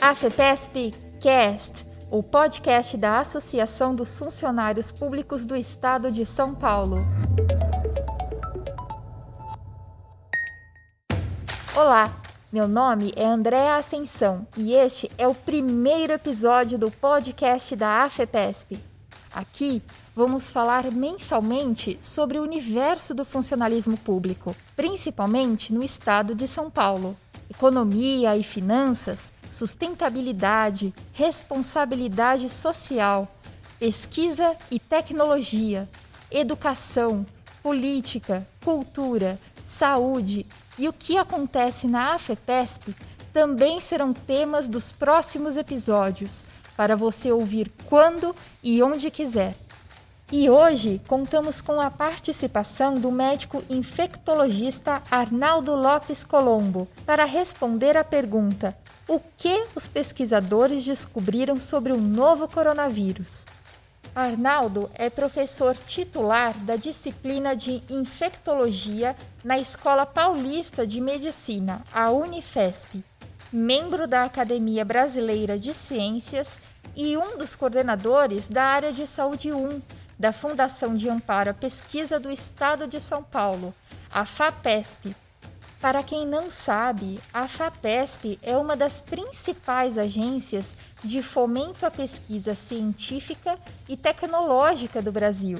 AFEPESP Cast, o podcast da Associação dos Funcionários Públicos do Estado de São Paulo. Olá, meu nome é Andréa Ascensão e este é o primeiro episódio do podcast da AFEPESP. Aqui vamos falar mensalmente sobre o universo do funcionalismo público, principalmente no estado de São Paulo. Economia e finanças sustentabilidade, responsabilidade social, pesquisa e tecnologia, educação, política, cultura, saúde e o que acontece na AFEPESP também serão temas dos próximos episódios, para você ouvir quando e onde quiser. E hoje contamos com a participação do médico infectologista Arnaldo Lopes Colombo para responder à pergunta: o que os pesquisadores descobriram sobre o novo coronavírus? Arnaldo é professor titular da disciplina de infectologia na Escola Paulista de Medicina, a Unifesp, membro da Academia Brasileira de Ciências e um dos coordenadores da área de saúde 1 da Fundação de Amparo à Pesquisa do Estado de São Paulo, a FAPESP, para quem não sabe, a FAPESP é uma das principais agências de fomento à pesquisa científica e tecnológica do Brasil.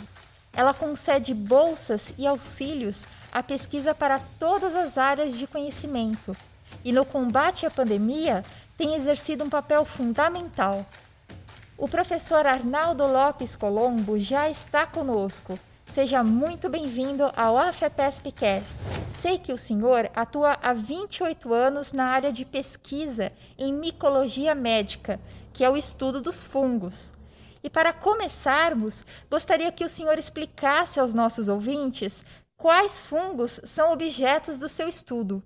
Ela concede bolsas e auxílios à pesquisa para todas as áreas de conhecimento e, no combate à pandemia, tem exercido um papel fundamental. O professor Arnaldo Lopes Colombo já está conosco Seja muito bem-vindo ao AFEPESPcast. Sei que o senhor atua há 28 anos na área de pesquisa em micologia médica, que é o estudo dos fungos. E para começarmos, gostaria que o senhor explicasse aos nossos ouvintes quais fungos são objetos do seu estudo.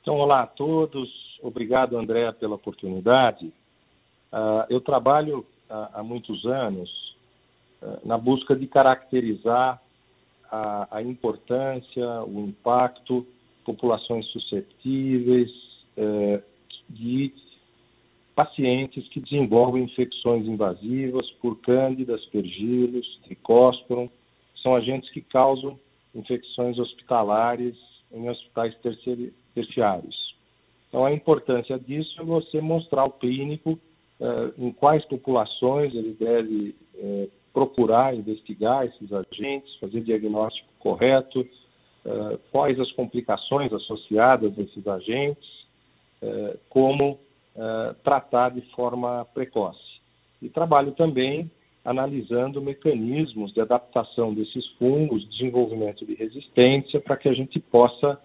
Então, olá a todos. Obrigado, André, pela oportunidade. Uh, eu trabalho uh, há muitos anos eh, na busca de caracterizar a, a importância, o impacto, populações suscetíveis eh, de pacientes que desenvolvem infecções invasivas por cândidas, pergilos, tricósporum, são agentes que causam infecções hospitalares em hospitais terciários. Então, a importância disso é você mostrar ao clínico em quais populações ele deve eh, procurar investigar esses agentes, fazer diagnóstico correto, uh, quais as complicações associadas a esses agentes, como tratar de forma precoce. E trabalho também analisando mecanismos de adaptação desses fungos, desenvolvimento de resistência, para que a gente possa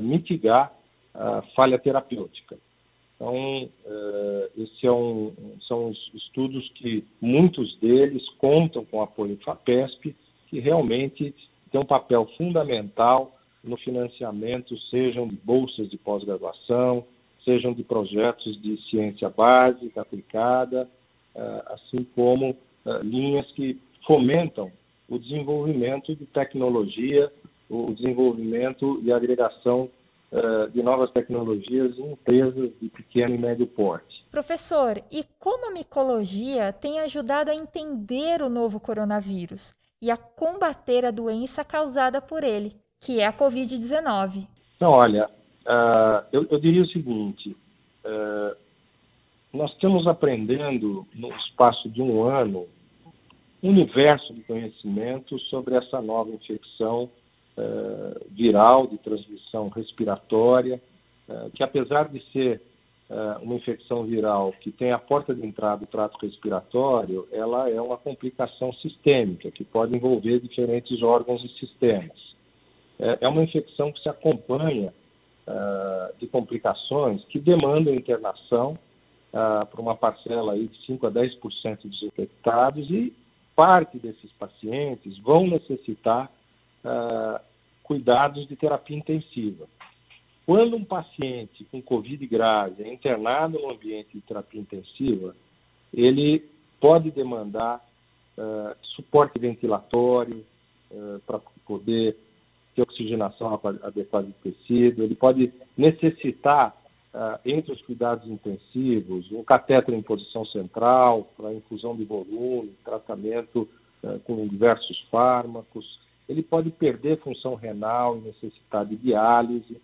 mitigar a falha terapêutica. Então, uh, esse é são os estudos que muitos deles contam com o apoio do FAPESP, que realmente tem um papel fundamental no financiamento, sejam de bolsas de pós-graduação, sejam de projetos de ciência básica aplicada, uh, assim como uh, linhas que fomentam o desenvolvimento de tecnologia, o desenvolvimento e agregação eh, de novas tecnologias em empresas de pequeno e médio porte. Professor, e como a micologia tem ajudado a entender o novo coronavírus e a combater a doença causada por ele, que é a Covid-19? Então, olha, uh, eu, eu, diria o seguinte: uh, nós estamos aprendendo, no espaço de um ano, um universo de conhecimento sobre essa nova infecção uh, viral de transmissão respiratória, uh, que apesar de ser uh, uma infecção viral que tem a porta de entrada do trato respiratório, ela é uma complicação sistêmica que pode envolver diferentes órgãos e sistemas. é uma infecção que se acompanha de complicações que demandam internação para uma parcela aí de 5 a 10% dos infectados e parte desses pacientes vão necessitar uh, cuidados de terapia intensiva. Quando um paciente com Covid grave é internado no ambiente de terapia intensiva, ele pode demandar uh, suporte ventilatório uh, para poder ter oxigenação adequada do tecido, ele pode necessitar uh, entre os cuidados intensivos, um catéter em posição central para infusão de volume, tratamento uh, com diversos fármacos. Ele pode perder função renal necessitar de diálise.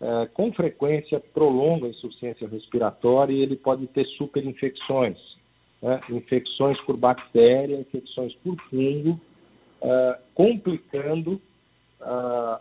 Uh, com frequência, prolonga a insuficiência respiratória e ele pode ter superinfecções, né? infecções por bactéria, infecções por fungo, complicando a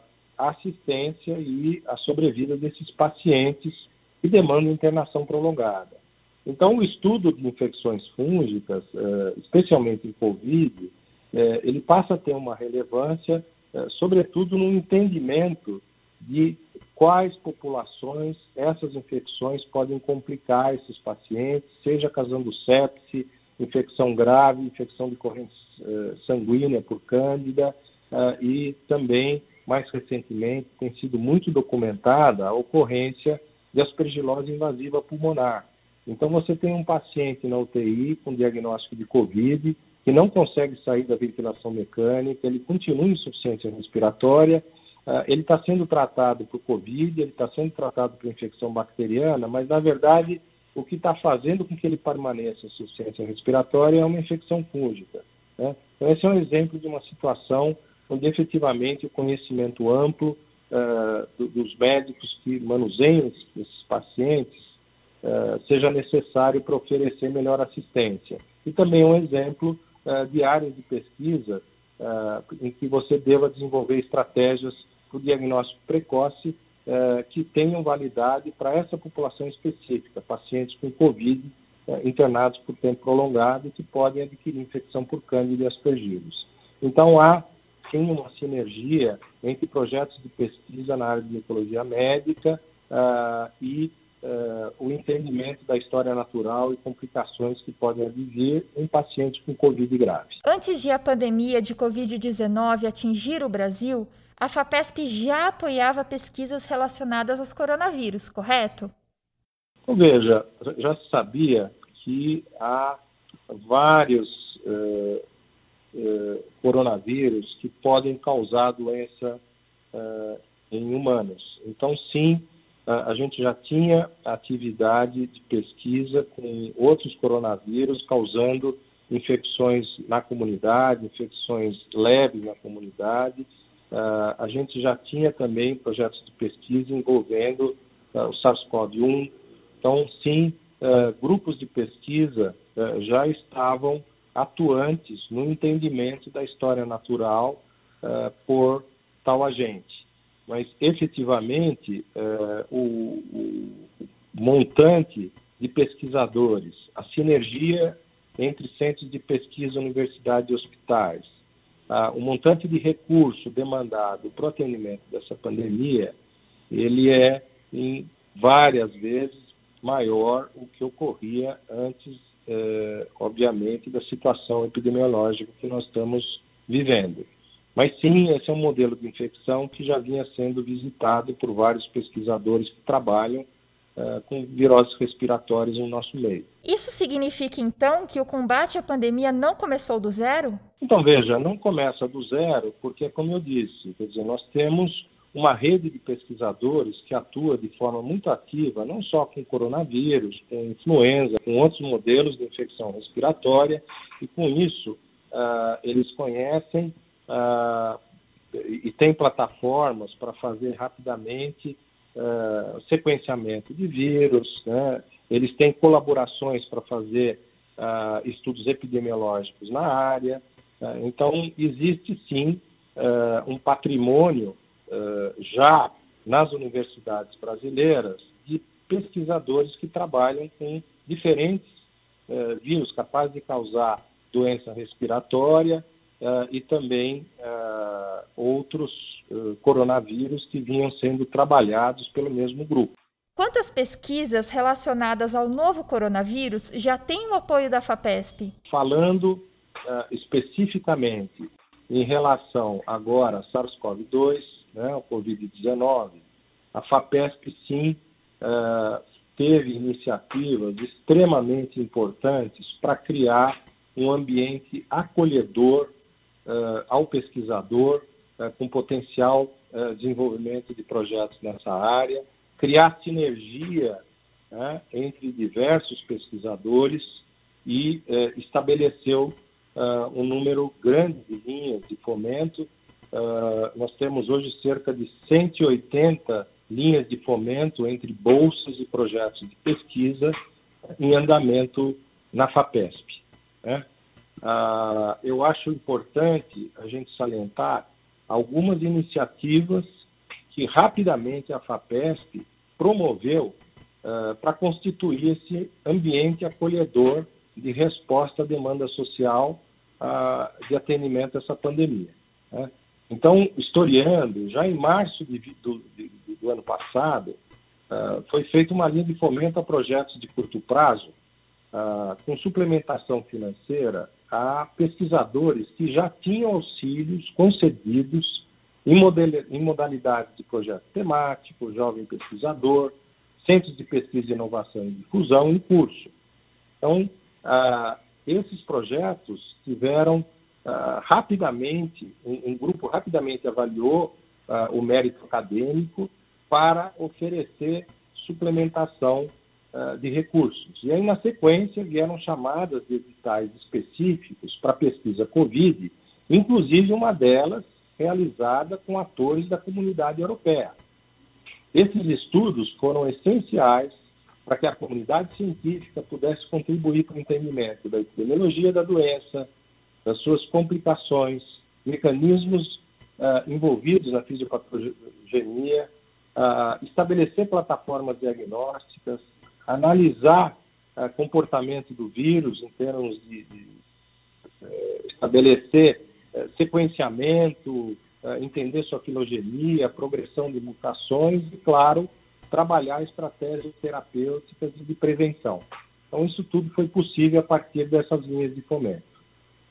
assistência e a sobrevida desses pacientes que demandam internação prolongada. Então, o estudo de infecções fúngicas, eh, especialmente em Covid, eh, ele passa a ter uma relevância, eh, sobretudo no entendimento de quais populações essas infecções podem complicar esses pacientes, seja causando sepse, infecção grave, infecção de corrente sanguínea por cândida e também, mais recentemente, tem sido muito documentada a ocorrência de aspergilose invasiva pulmonar. Então, você tem um paciente na UTI com diagnóstico de Covid, que não consegue sair da ventilação mecânica, ele continua em insuficiência respiratória, uh, ele está sendo tratado por Covid, ele está sendo tratado por infecção bacteriana, mas, na verdade, o que está fazendo com que ele permaneça em insuficiência respiratória é uma infecção fúngica. Né? Então, esse é um exemplo de uma situação onde, efetivamente, o conhecimento amplo uh, dos médicos que manuseiam esses pacientes uh, seja necessário para oferecer melhor assistência. E também um exemplo uh, de áreas de pesquisa em que você deva desenvolver estratégias para o diagnóstico precoce que tenham validade para essa população específica, pacientes com Covid internados por tempo prolongado que podem adquirir infecção por cândida e aspergillus. Então, há tem uma sinergia entre projetos de pesquisa na área de ecologia médica uh, e uh, o entendimento da história natural e complicações que podem advir em pacientes com Covid grave. Antes de a pandemia de Covid-19 atingir o Brasil, a FAPESP já apoiava pesquisas relacionadas aos coronavírus, correto? Então, veja, já se sabia que há vários uh, eh, coronavírus que podem causar doença eh, em humanos. Então, sim, a, gente já tinha atividade de pesquisa com outros coronavírus causando infecções na comunidade, infecções leves na comunidade. A gente já tinha também projetos de pesquisa envolvendo o SARS-CoV-1. Então, sim, grupos de pesquisa já estavam atuantes no entendimento da história natural por tal agente. Mas, efetivamente, uh, o, o, montante de pesquisadores, a sinergia entre centros de pesquisa, universidades e hospitais, uh, o montante de recurso demandado para o atendimento dessa pandemia, ele é em várias vezes maior o que ocorria antes eh, obviamente, da situação epidemiológica que nós estamos vivendo. Mas sim, esse é um modelo de infecção que já vinha sendo visitado por vários pesquisadores que trabalham uh, com viroses respiratórias no nosso meio. Isso significa então que o combate à pandemia não começou do zero? Então veja, não começa do zero, porque como eu disse, quer dizer, nós temos uma rede de pesquisadores que atua de forma muito ativa, não só com coronavírus, com influenza, com outros modelos de infecção respiratória, e com isso uh, eles conhecem uh, e têm plataformas para fazer rapidamente uh, sequenciamento de vírus, né? eles têm colaborações para fazer estudos epidemiológicos na área. então, existe sim um patrimônio eh, já nas universidades brasileiras de pesquisadores que trabalham com diferentes uh, vírus capazes de causar doença respiratória uh, e também outros coronavírus que vinham sendo trabalhados pelo mesmo grupo. Quantas pesquisas relacionadas ao novo coronavírus já têm o apoio da FAPESP? Falando especificamente em relação agora a SARS-CoV-2, né, o Covid-19, a FAPESP sim uh, teve iniciativas extremamente importantes para criar um ambiente acolhedor uh, ao pesquisador, uh, com potencial desenvolvimento de projetos nessa área, criar sinergia né, entre diversos pesquisadores e eh, estabeleceu uh, um número grande de linhas de fomento. Uh, nós temos hoje cerca de 180 linhas de fomento entre bolsas e projetos de pesquisa em andamento na FAPESP. Né? Uh, eu acho importante a gente salientar algumas iniciativas que rapidamente a FAPESP promoveu uh, para constituir esse ambiente acolhedor de resposta à demanda social uh, de atendimento a essa pandemia. Né? Então, historiando, já em março de, do, de, do, ano passado, uh, foi feita uma linha de fomento a projetos de curto prazo, com suplementação financeira a pesquisadores que já tinham auxílios concedidos em, em modalidades de projeto temático, jovem pesquisador, centros de pesquisa, inovação e difusão em curso. Então, ah, esses projetos tiveram ah, rapidamente, um, um, grupo rapidamente avaliou ah, o mérito acadêmico para oferecer suplementação ah, de recursos. E aí, na sequência, vieram chamadas de editais específicos para pesquisa Covid, inclusive uma delas realizada com atores da comunidade europeia. Esses estudos foram essenciais para que a comunidade científica pudesse contribuir para o entendimento da epidemiologia da doença, das suas complicações, mecanismos uh, envolvidos na fisiopatogenia, uh, estabelecer plataformas diagnósticas, analisar o uh, comportamento do vírus em termos de, de uh, estabelecer uh, sequenciamento, entender sua filogenia, progressão de mutações e, claro, trabalhar estratégias terapêuticas de prevenção. Então, isso tudo foi possível a partir dessas linhas de fomento.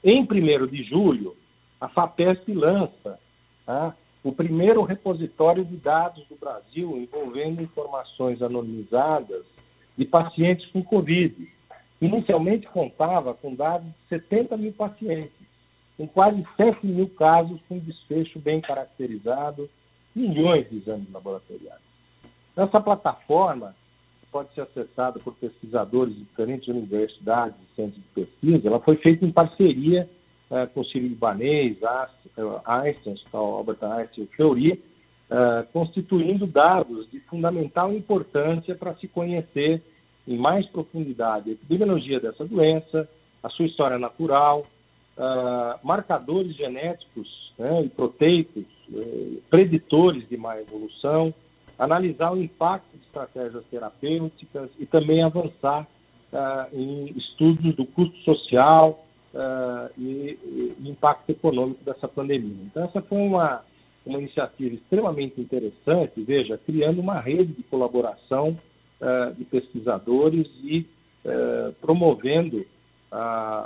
Em 1 de julho, a FAPESP lança tá, o primeiro repositório de dados do Brasil envolvendo informações anonimizadas de pacientes com Covid. Inicialmente contava com dados de 70 mil pacientes, com quase 7 mil casos com desfecho bem caracterizado, milhões de exames laboratoriais. Essa plataforma pode ser acessada por pesquisadores de diferentes universidades e centros de pesquisa. Ela foi feita em parceria uh, com o Ciro Libanês, Einstein, Albert Einstein e Fleury, uh, constituindo dados de fundamental importância para se conhecer em mais profundidade a epidemiologia dessa doença, a sua história natural, uh, marcadores genéticos né, e proteicos, uh, preditores de má evolução, analisar o impacto de estratégias terapêuticas e também avançar uh, em estudos do custo social uh, e, e, impacto econômico dessa pandemia. Então, essa foi uma, uma iniciativa extremamente interessante, veja, criando uma rede de colaboração uh, de pesquisadores e promovendo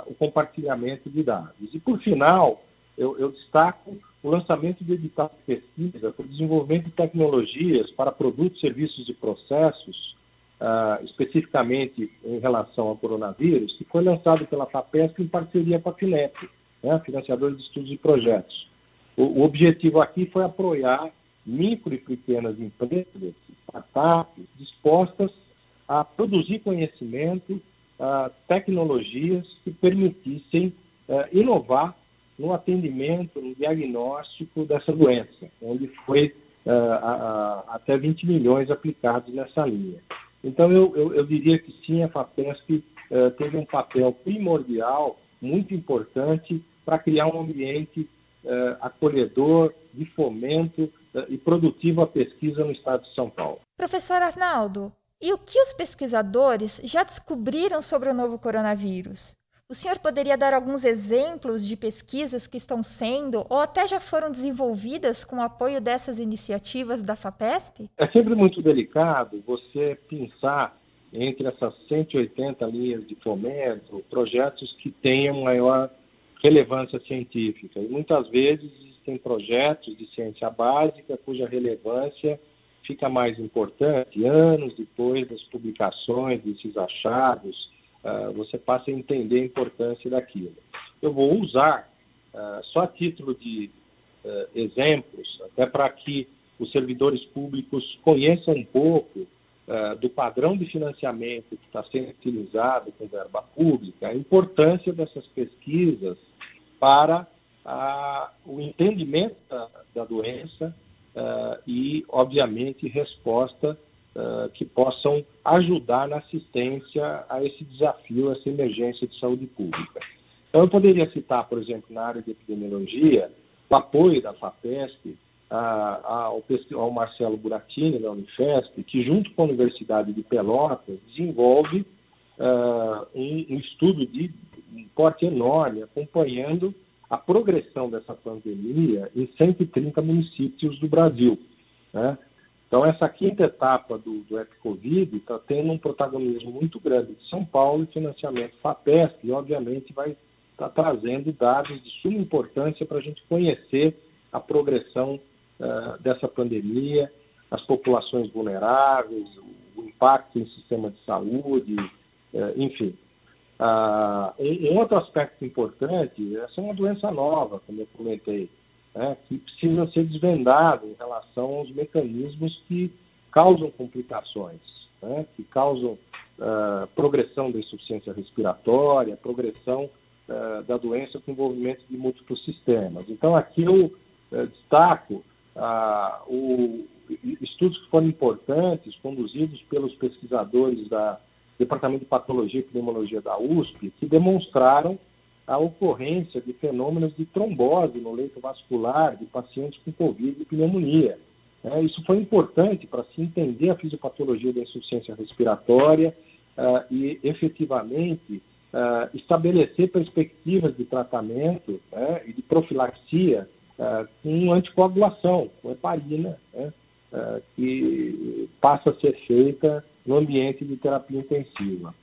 o compartilhamento de dados. E, por final, eu, eu destaco o lançamento de edital de pesquisa para o desenvolvimento de tecnologias para produtos, serviços e processos, uh, especificamente em relação ao coronavírus, que foi lançado pela FAPESP em parceria com a FINEP, né, de estudos e projetos. O, objetivo aqui foi apoiar micro e pequenas empresas, startups, dispostas a produzir conhecimento, tecnologias que permitissem uh, inovar no atendimento, no diagnóstico dessa doença, onde foi a, até 20 milhões aplicados nessa linha. Então, eu, eu, eu diria que sim, a FAPESP uh, teve um papel primordial, muito importante, para criar um ambiente acolhedor, de fomento e produtivo à pesquisa no estado de São Paulo. Professor Arnaldo, e o que os pesquisadores já descobriram sobre o novo coronavírus? O senhor poderia dar alguns exemplos de pesquisas que estão sendo ou até já foram desenvolvidas com o apoio dessas iniciativas da FAPESP? É sempre muito delicado você pensar entre essas 180 linhas de fomento projetos que tenham maior relevância científica. E muitas vezes existem projetos de ciência básica cuja relevância fica mais importante anos depois das publicações desses achados uh, você passa a entender a importância daquilo. Eu vou usar, uh, só a título de uh, exemplos, até para que os servidores públicos conheçam um pouco uh, do padrão de financiamento que está sendo utilizado com verba pública, a importância dessas pesquisas para o entendimento da, da doença uh, e, obviamente, resposta que possam ajudar na assistência a esse desafio, essa emergência de saúde pública. Então, eu poderia citar, por exemplo, na área de epidemiologia, o apoio da FAPESP ao, ao Marcelo Buratini, da Unifesp, que, junto com a Universidade de Pelotas, desenvolve uh, um, um, estudo de porte enorme, acompanhando a progressão dessa pandemia em 130 municípios do Brasil. Né? Então, essa quinta etapa do, do EpiCovid está tendo um protagonismo muito grande de São Paulo e financiamento FAPESP, e, obviamente, vai estar tá trazendo dados de suma importância para a gente conhecer a progressão uh, dessa pandemia, as populações vulneráveis, o, impacto no sistema de saúde, uh, enfim. Uh, um, um, outro aspecto importante, essa é uma doença nova, como eu comentei, né, que precisa ser desvendado em relação aos mecanismos que causam complicações, né, que causam progressão da insuficiência respiratória, progressão da doença com envolvimento de múltiplos sistemas. Então, aqui eu destaco ah, o, estudos que foram importantes, conduzidos pelos pesquisadores da Departamento de Patologia e Epidemiologia da USP, que demonstraram a ocorrência de fenômenos de trombose no leito vascular de pacientes com Covid e pneumonia. É, isso foi importante para se entender a fisiopatologia da insuficiência respiratória uh, e, efetivamente, uh, estabelecer perspectivas de tratamento né, e de profilaxia uh, com anticoagulação, com heparina, né, uh, que passa a ser feita no ambiente de terapia intensiva.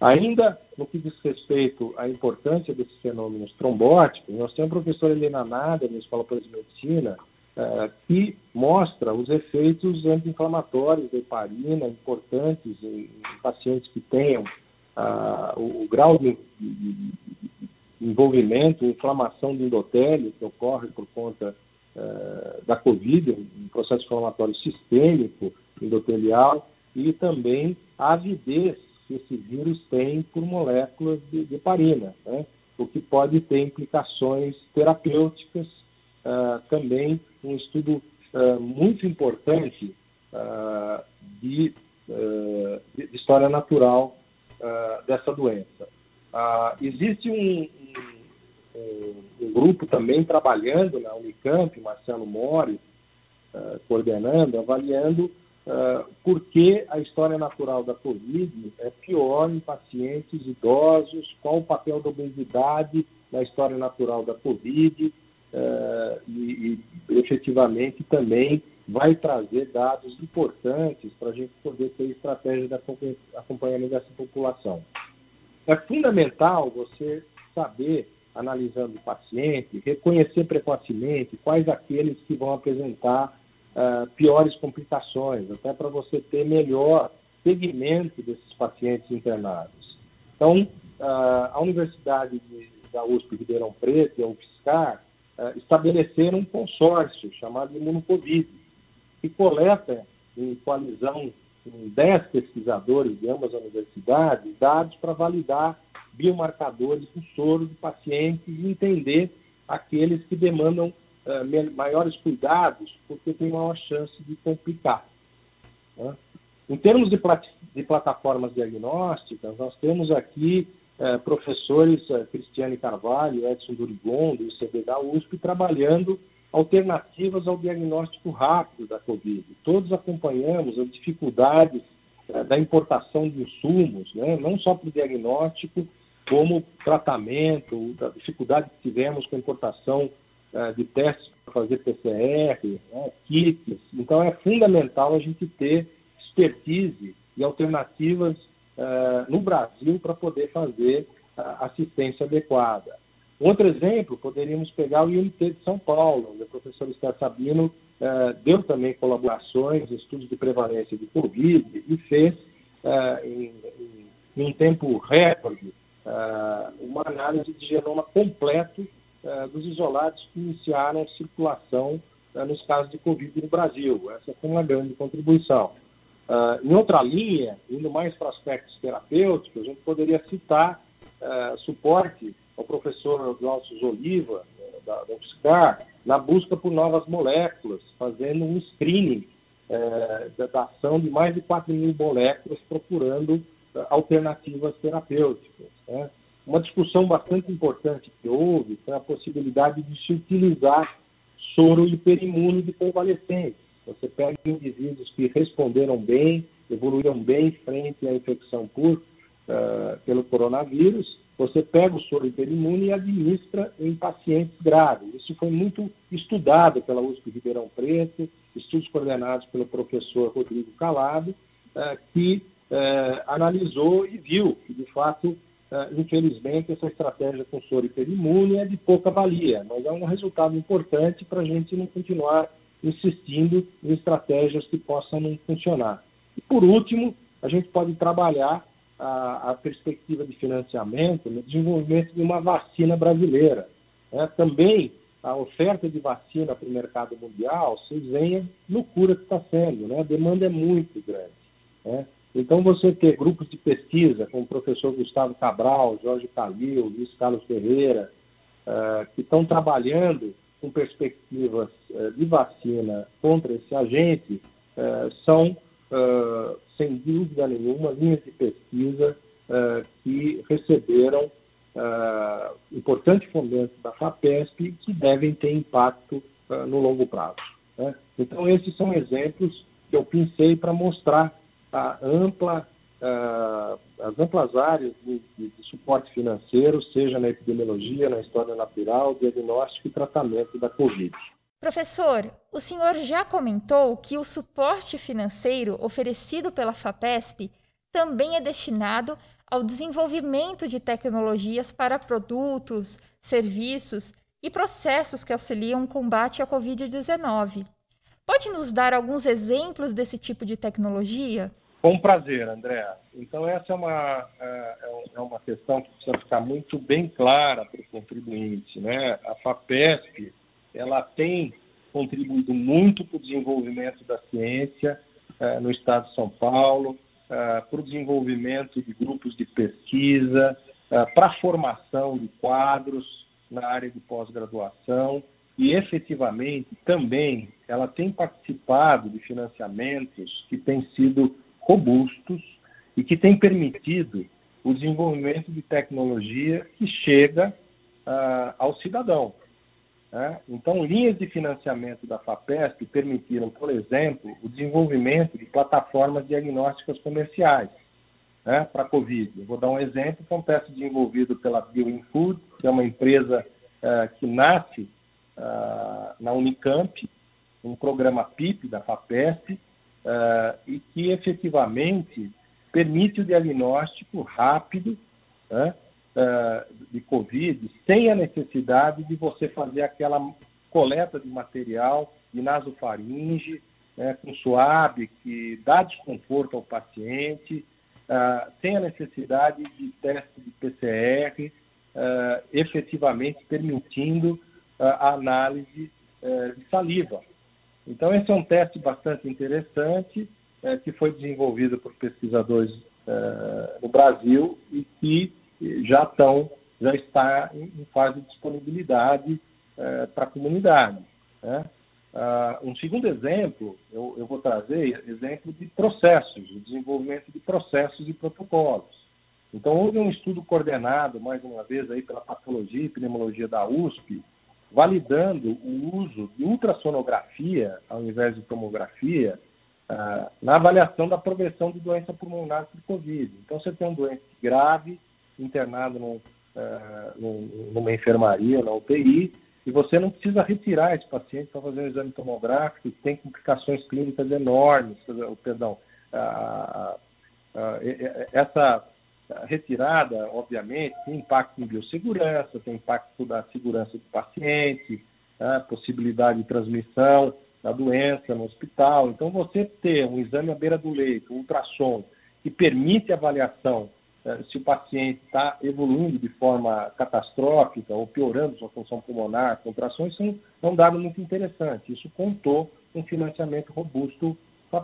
Ainda no que diz respeito à importância desses fenômenos trombóticos, nós temos a professora Helena Nada, na Escola de Medicina, uh, que mostra os efeitos anti-inflamatórios da heparina importantes em, pacientes que tenham uh, o, grau de, envolvimento, inflamação do endotélio que ocorre por conta uh, da Covid, um processo inflamatório sistêmico endotelial, e também a avidez que esse vírus tem por moléculas de, heparina, né? o que pode ter implicações terapêuticas. Uh, também um estudo uh, muito importante de, de, história natural dessa doença. Ah, existe um, um, um, grupo também trabalhando na Unicamp, Marcelo Mori, uh, coordenando, avaliando uh, por que a história natural da Covid é pior em pacientes idosos, qual o papel da obesidade na história natural da Covid uh, e, e, efetivamente também vai trazer dados importantes para a gente poder ter estratégia de acompanhamento dessa população. É fundamental você saber, analisando o paciente, reconhecer precocemente quais aqueles que vão apresentar uh, piores complicações, até para você ter melhor segmento desses pacientes internados. Então, uh, a Universidade de, da USP Ribeirão Preto e a UFSCar uh, estabeleceram um consórcio chamado Imunocovid, que coleta em coalizão com 10 pesquisadores de ambas as universidades, dados para validar biomarcadores do soro de pacientes e entender aqueles que demandam uh, maiores cuidados, porque tem maior chance de complicar. Né? Em termos de, plat de, plataformas diagnósticas, nós temos aqui uh, professores uh, Cristiane Carvalho Edson Durigon, do ICB da USP, trabalhando alternativas ao diagnóstico rápido da Covid. Todos acompanhamos as dificuldades eh, da importação de insumos, né? não só para o diagnóstico, como tratamento, da dificuldade que tivemos com a importação eh, de testes para fazer PCR, né? kits. Então, é fundamental a gente ter expertise e alternativas eh, no Brasil para poder fazer assistência adequada. Outro exemplo, poderíamos pegar o IMT de São Paulo, onde o professor Esther Sabino eh, deu também colaborações, estudos de prevalência de Covid e fez, eh, em, em, um tempo recorde, eh, uma análise de genoma completo dos isolados que iniciaram circulação nos casos de Covid no Brasil. Essa foi uma grande contribuição. Em outra linha, indo mais para aspectos terapêuticos, a gente poderia citar suporte ao professor Glaucio Oliva, da, da UFSCar, na busca por novas moléculas, fazendo um screening uh, da, ação de mais de 4 mil moléculas, procurando alternativas terapêuticas. Né? Uma discussão bastante importante que houve foi a possibilidade de se utilizar soro hiperimune de convalescentes você pega indivíduos que responderam bem, evoluíram bem frente à infecção por, uh, pelo coronavírus, você pega o soro hiperimune e administra em pacientes graves. Isso foi muito estudado pela USP Ribeirão Preto, estudos coordenados pelo professor Rodrigo Calado, uh, que uh, analisou e viu que, de fato, infelizmente, essa estratégia com soro hiperimune é de pouca valia, mas é um resultado importante para a gente não continuar insistindo em estratégias que possam não funcionar. E, por último, a gente pode trabalhar a, a perspectiva de financiamento no desenvolvimento de uma vacina brasileira. É, também a oferta de vacina para o mercado mundial se venha loucura que está sendo, né? a demanda é muito grande. Né? Então, você ter grupos de pesquisa, como o professor Gustavo Cabral, Jorge Calil, Luiz Carlos Ferreira, uh, que estão trabalhando com perspectivas eh, de vacina contra esse agente eh, são, eh, sem dúvida nenhuma, linhas de pesquisa que receberam importante fomento da FAPESP que devem ter impacto no longo prazo. Né? Então, esses são exemplos que eu pensei para mostrar a ampla uh, as amplas áreas de, de, de, suporte financeiro, seja na epidemiologia, na história natural, diagnóstico e tratamento da Covid. Professor, o senhor já comentou que o suporte financeiro oferecido pela FAPESP também é destinado ao desenvolvimento de tecnologias para produtos, serviços e processos que auxiliam o combate à Covid-19. Pode nos dar alguns exemplos desse tipo de tecnologia? Com prazer, André. Então, essa é uma, é, é uma questão que precisa ficar muito bem clara para o contribuinte. Né? A FAPESP ela tem contribuído muito para o desenvolvimento da ciência é, no estado de São Paulo, é, para o desenvolvimento de grupos de pesquisa, para a formação de quadros na área de pós-graduação e efetivamente também ela tem participado de financiamentos que têm sido robustos e que têm permitido o desenvolvimento de tecnologia que chega uh, ao cidadão. Né? Então, linhas de financiamento da FAPESP permitiram, por exemplo, o desenvolvimento de plataformas diagnósticas comerciais né, para a Covid. Eu vou dar um exemplo que é um teste desenvolvido pela BioInfood, que é uma empresa uh, que nasce uh, na Unicamp, um programa PIP da FAPESP, uh, e que efetivamente permite o diagnóstico rápido né, de Covid, sem a necessidade de você fazer aquela coleta de material de nasofaringe, né, com suave, que dá desconforto ao paciente, uh, sem a necessidade de teste de PCR, uh, efetivamente permitindo a análise de saliva. Então, esse é um teste bastante interessante que foi desenvolvido por pesquisadores no Brasil e que já estão já está em, fase de disponibilidade é, para a comunidade. Né? Ah, um segundo exemplo, eu, eu, vou trazer exemplo de processos, o desenvolvimento de processos e protocolos. Então, houve um estudo coordenado, mais uma vez, aí pela patologia e pneumologia da USP, validando o uso de ultrassonografia ao invés de tomografia uh, na avaliação da progressão de doença pulmonar por Covid. Então, você tem um doente grave, internado num, uh, numa enfermaria, na UTI, e você não precisa retirar esse paciente para fazer um exame tomográfico, que tem complicações clínicas enormes, perdão, uh, essa retirada, obviamente, tem impacto em biossegurança, tem impacto da segurança do paciente, né, possibilidade de transmissão da doença no hospital. Então, você ter um exame à beira do leito, um ultrassom, que permite avaliação se o paciente está evoluindo de forma catastrófica ou piorando sua função pulmonar, contrações, são, é um dado muito interessante. Isso contou um financiamento robusto com a.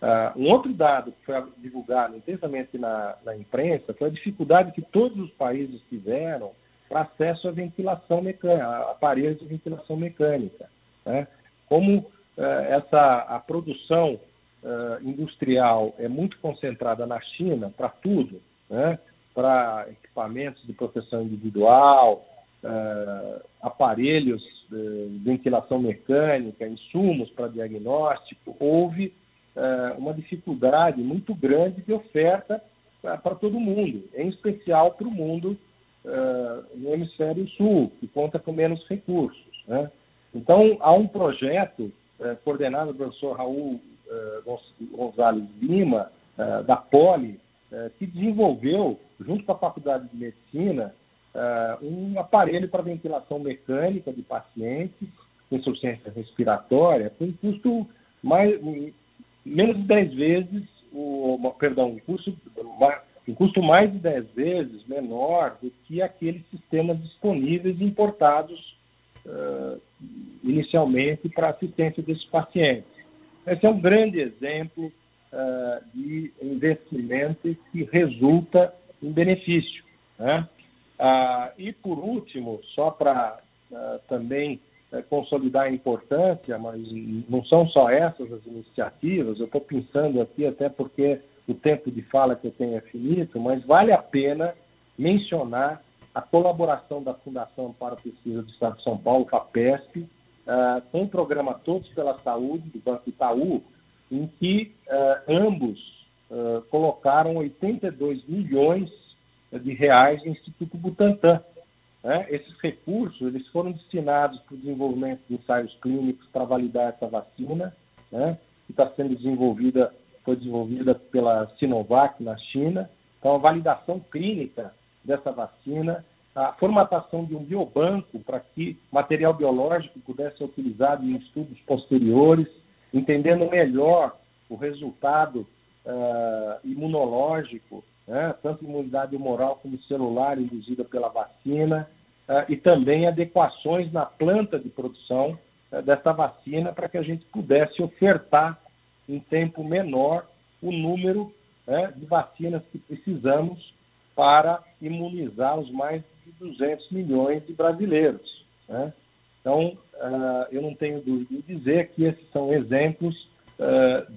Uh, um outro dado que foi divulgado intensamente na, na, imprensa foi a dificuldade que todos os países tiveram para acesso à ventilação mecânica, a aparelhos de ventilação mecânica. Né? Como uh, essa a produção uh, industrial é muito concentrada na China para tudo, né? para equipamentos de proteção individual, aparelhos de ventilação mecânica, insumos para diagnóstico, houve uma dificuldade muito grande de oferta para todo mundo, em especial para o mundo uh, no hemisfério sul, que conta com menos recursos. Né? Então, há um projeto uh, coordenado pelo professor Raul uh, Gonzalez Lima, da Poli, que desenvolveu, junto com a Faculdade de Medicina, um aparelho para ventilação mecânica de pacientes com insuficiência respiratória, com um custo mais, menos de 10 vezes, o, perdão, um custo, um custo mais de 10 vezes menor do que aqueles sistemas disponíveis importados uh, inicialmente para assistência desses pacientes. Esse é um grande exemplo uh, de investimento que resulta em benefício. Né? Uh, e, por último, só para também é, consolidar a importância, mas não são só essas as iniciativas. Eu estou pensando aqui até porque o tempo de fala que eu tenho é finito, mas vale a pena mencionar a colaboração da Fundação para a Pesquisa do Estado de São Paulo, FAPESP, uh, com o programa Todos pela Saúde, do Banco Itaú, em que uh, ambos uh, colocaram 82 milhões de reais no Instituto Butantan, né? Esses recursos eles foram destinados para o desenvolvimento de ensaios clínicos para validar essa vacina, né? que está sendo desenvolvida, foi desenvolvida pela Sinovac na China. Então, a validação clínica dessa vacina, a formatação de um biobanco para que material biológico pudesse ser utilizado em estudos posteriores, entendendo melhor o resultado uh, imunológico né, tanto imunidade humoral como celular induzida pela vacina, uh, e também adequações na planta de produção uh, dessa vacina para que a gente pudesse ofertar em tempo menor o número uh, de vacinas que precisamos para imunizar os mais de 200 milhões de brasileiros. Né? Então, eu não tenho dúvida em dizer que esses são exemplos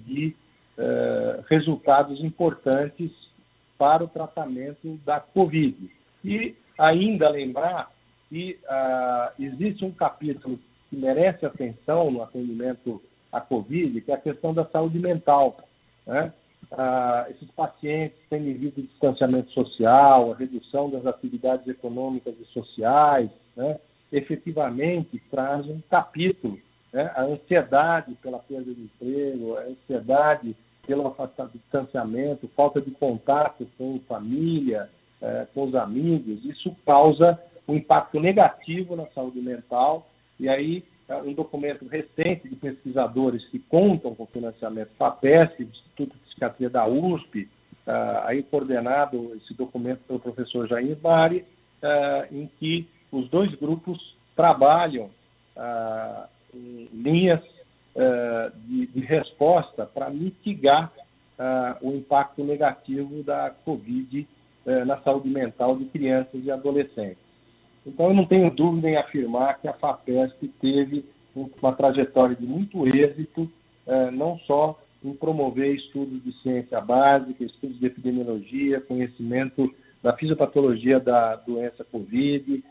de resultados importantes para o tratamento da Covid. E ainda lembrar que existe um capítulo que merece atenção no atendimento à Covid, que é a questão da saúde mental. Né? Ah, esses pacientes têm vivido distanciamento social, a redução das atividades econômicas e sociais, né? efetivamente traz um capítulo. Né? A ansiedade pela perda de emprego, a ansiedade pelo distanciamento, falta de contato com família, é, com os amigos, isso causa um impacto negativo na saúde mental. E aí, um documento recente de pesquisadores que contam com financiamento FAPESP, Instituto de Psiquiatria da USP, é, aí coordenado esse documento pelo professor Jair Bari, é, em que os dois grupos trabalham em linhas de, de, resposta para mitigar o impacto negativo da Covid na saúde mental de crianças e adolescentes. Então, eu não tenho dúvida em afirmar que a FAPESP teve uma trajetória de muito êxito, não só em promover estudos de ciência básica, estudos de epidemiologia, conhecimento da fisiopatologia da doença Covid,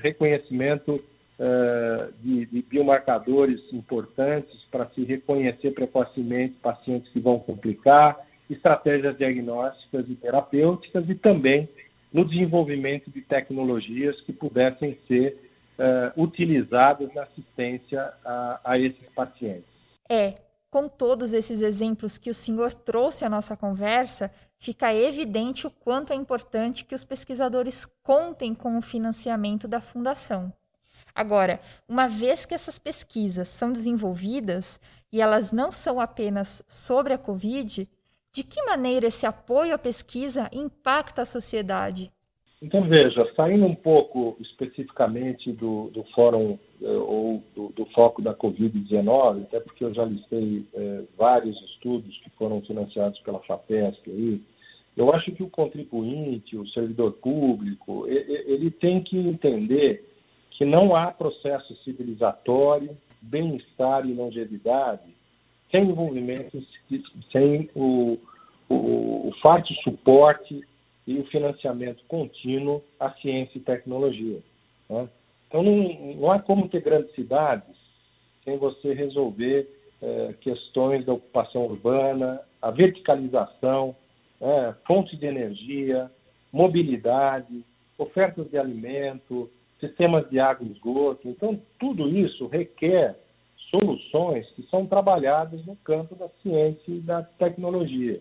reconhecimento uh, de, de, biomarcadores importantes para se reconhecer precocemente pacientes que vão complicar, estratégias diagnósticas e terapêuticas e também no desenvolvimento de tecnologias que pudessem ser uh, utilizadas na assistência a, a esses pacientes. É, com todos esses exemplos que o senhor trouxe à nossa conversa, fica evidente o quanto é importante que os pesquisadores contem com o financiamento da Fundação. Agora, uma vez que essas pesquisas são desenvolvidas e elas não são apenas sobre a Covid, de que maneira esse apoio à pesquisa impacta a sociedade? Então, veja, saindo um pouco especificamente do, do fórum eh, ou do, do, foco da Covid-19, até porque eu já listei eh, vários estudos que foram financiados pela FAPESP aí, eu acho que o contribuinte, o servidor público, ele tem que entender que não há processo civilizatório, bem-estar e longevidade sem envolvimento, sem o, o, o forte suporte e o financiamento contínuo à ciência e tecnologia. Né? Então, não, não há como ter grandes cidades sem você resolver eh, questões da ocupação urbana, a verticalização, né, fontes de energia, mobilidade, ofertas de alimento, sistemas de água e esgoto. Então, tudo isso requer soluções que são trabalhadas no campo da ciência e da tecnologia.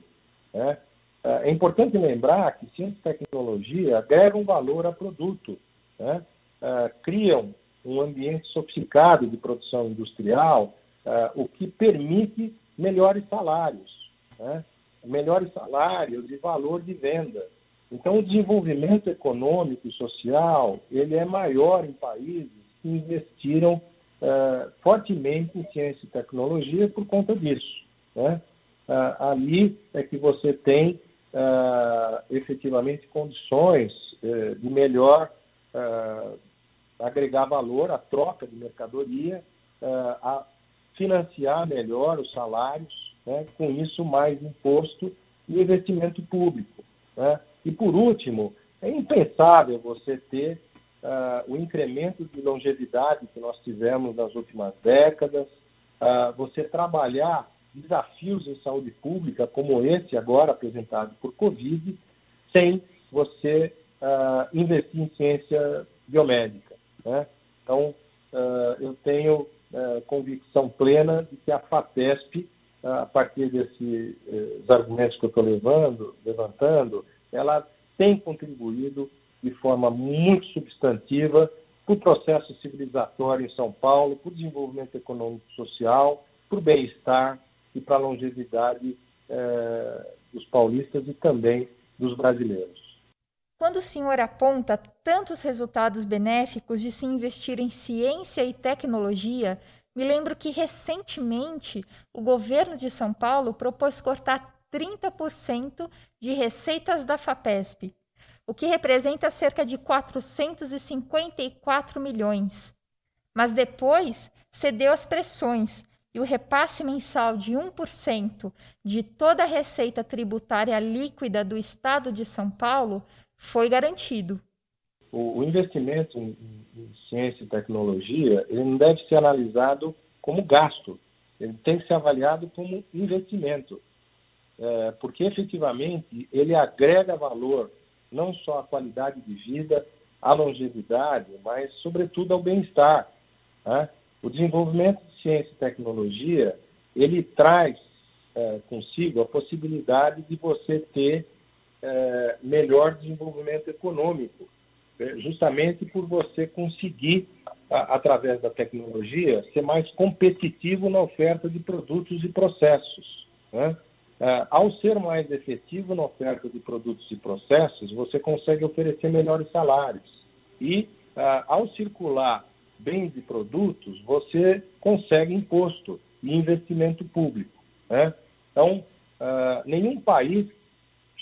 Né? É, é importante lembrar que ciência e tecnologia agregam valor a produto, né? É, criam um ambiente sofisticado de produção industrial, é, o que permite melhores salários, né? melhores salários e valor de venda. Então, o desenvolvimento econômico e social ele é maior em países que investiram fortemente em ciência e tecnologia por conta disso. Né? ali é que você tem uh, efetivamente condições uh, de melhor uh, agregar valor à troca de mercadoria, a financiar melhor os salários, né? com isso mais imposto e investimento público. Né? E por último, é impensável você ter o incremento de longevidade que nós tivemos nas últimas décadas, você trabalhar desafios em saúde pública, como esse agora apresentado por Covid, sem você uh, investir em ciência biomédica. Né? Então, uh, eu tenho uh, convicção plena de que a FAPESP, a partir desses eh, argumentos que eu estou levantando, ela tem contribuído de forma muito substantiva para o processo civilizatório em São Paulo, para o desenvolvimento econômico e social, para o bem-estar, e para a longevidade é, dos paulistas e também dos brasileiros. Quando o senhor aponta tantos resultados benéficos de se investir em ciência e tecnologia, me lembro que recentemente o governo de São Paulo propôs cortar 30% de receitas da FAPESP, o que representa cerca de 454 milhões. Mas depois cedeu às pressões e o repasse mensal de 1% de toda a receita tributária líquida do Estado de São Paulo foi garantido. O, investimento em, em, ciência e tecnologia ele não deve ser analisado como gasto, ele tem que ser avaliado como investimento, é, porque efetivamente ele agrega valor não só à qualidade de vida, à longevidade, mas sobretudo ao bem-estar. Né? O desenvolvimento de ciência e tecnologia, ele traz é, consigo a possibilidade de você ter é, melhor desenvolvimento econômico, é, justamente por você conseguir, a, através da tecnologia, ser mais competitivo na oferta de produtos e processos. Né? É, ao ser mais efetivo na oferta de produtos e processos, você consegue oferecer melhores salários. E, é, ao circular bens e produtos, você consegue imposto e investimento público. Né? Então, uh, nenhum país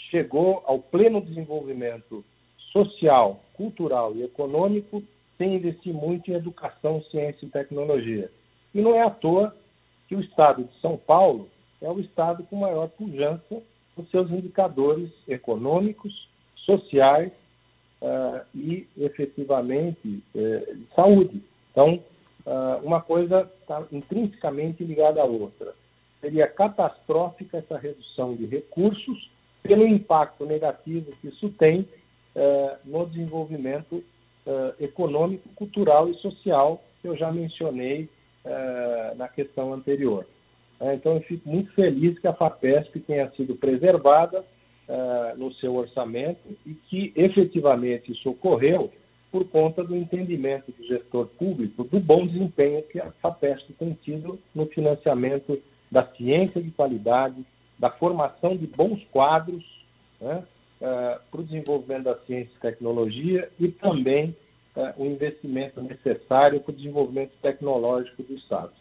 chegou ao pleno desenvolvimento social, cultural e econômico sem investir muito em educação, ciência e tecnologia. E não é à toa que o estado de São Paulo é o estado com maior pujança nos seus indicadores econômicos, sociais uh, e efetivamente uh, de saúde. Então, uh, uma coisa está intrinsecamente ligada à outra. Seria catastrófica essa redução de recursos pelo impacto negativo que isso tem no desenvolvimento econômico, cultural e social que eu já mencionei na questão anterior. Então, eu fico muito feliz que a FAPESP tenha sido preservada uh, no seu orçamento e que efetivamente isso ocorreu por conta do entendimento do gestor público do bom desempenho que a FAPESP tem tido no financiamento da ciência de qualidade, da formação de bons quadros, né? uh, para o desenvolvimento da ciência e tecnologia e também uh, o investimento necessário para o desenvolvimento tecnológico do Estado.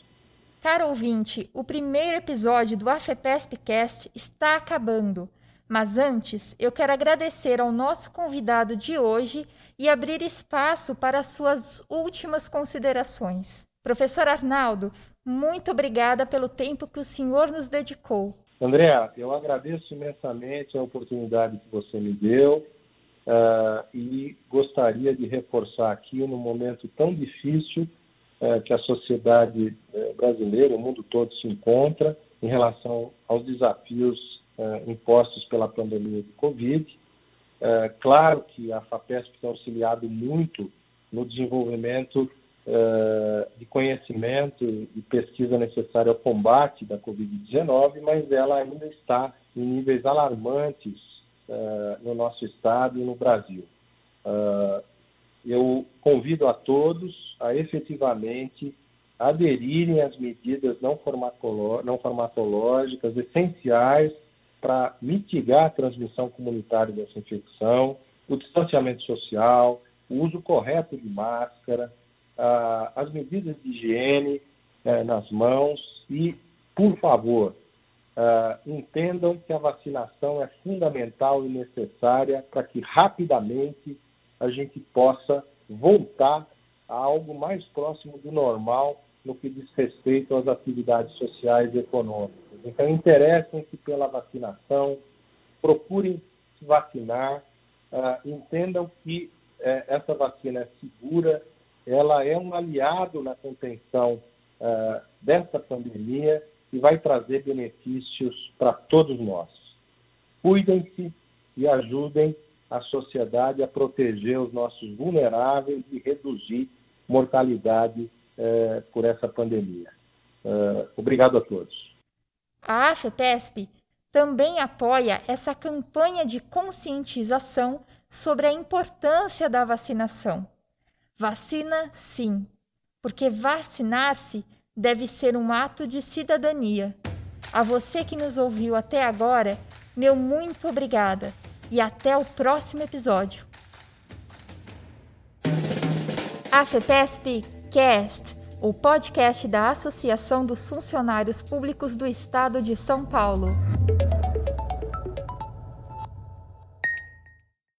Caro ouvinte, o primeiro episódio do AFEPESPcast está acabando. Mas antes, eu quero agradecer ao nosso convidado de hoje e abrir espaço para as suas últimas considerações. Professor Arnaldo, muito obrigada pelo tempo que o senhor nos dedicou. Andréa, eu agradeço imensamente a oportunidade que você me deu uh, e gostaria de reforçar aqui, num momento tão difícil uh, que a sociedade uh, brasileira, o mundo todo se encontra, em relação aos desafios impostos pela pandemia de Covid. claro que a FAPESP tem auxiliado muito no desenvolvimento de conhecimento e pesquisa necessária ao combate da Covid-19, mas ela ainda está em níveis alarmantes no nosso estado e no Brasil. Eu convido a todos a efetivamente aderirem às medidas não, não farmacológicas essenciais para mitigar a transmissão comunitária dessa infecção, o distanciamento social, o uso correto de máscara, as medidas de higiene eh, nas mãos e, por favor, entendam que a vacinação é fundamental e necessária para que rapidamente a gente possa voltar a algo mais próximo do normal no que diz respeito às atividades sociais e econômicas. Então, interessem-se pela vacinação, procurem se vacinar, uh, entendam que uh, essa vacina é segura, ela é um aliado na contenção uh, dessa pandemia e vai trazer benefícios para todos nós. Cuidem-se e ajudem a sociedade a proteger os nossos vulneráveis e reduzir mortalidade uh, por essa pandemia. Uh, obrigado a todos. A AFEPESP também apoia essa campanha de conscientização sobre a importância da vacinação Vacina, sim, porque vacinar-se deve ser um ato de cidadania. A você que nos ouviu até agora, meu muito obrigada e até o próximo episódio. AFEPESP Cast, o podcast da Associação dos Funcionários Públicos do Estado de São Paulo.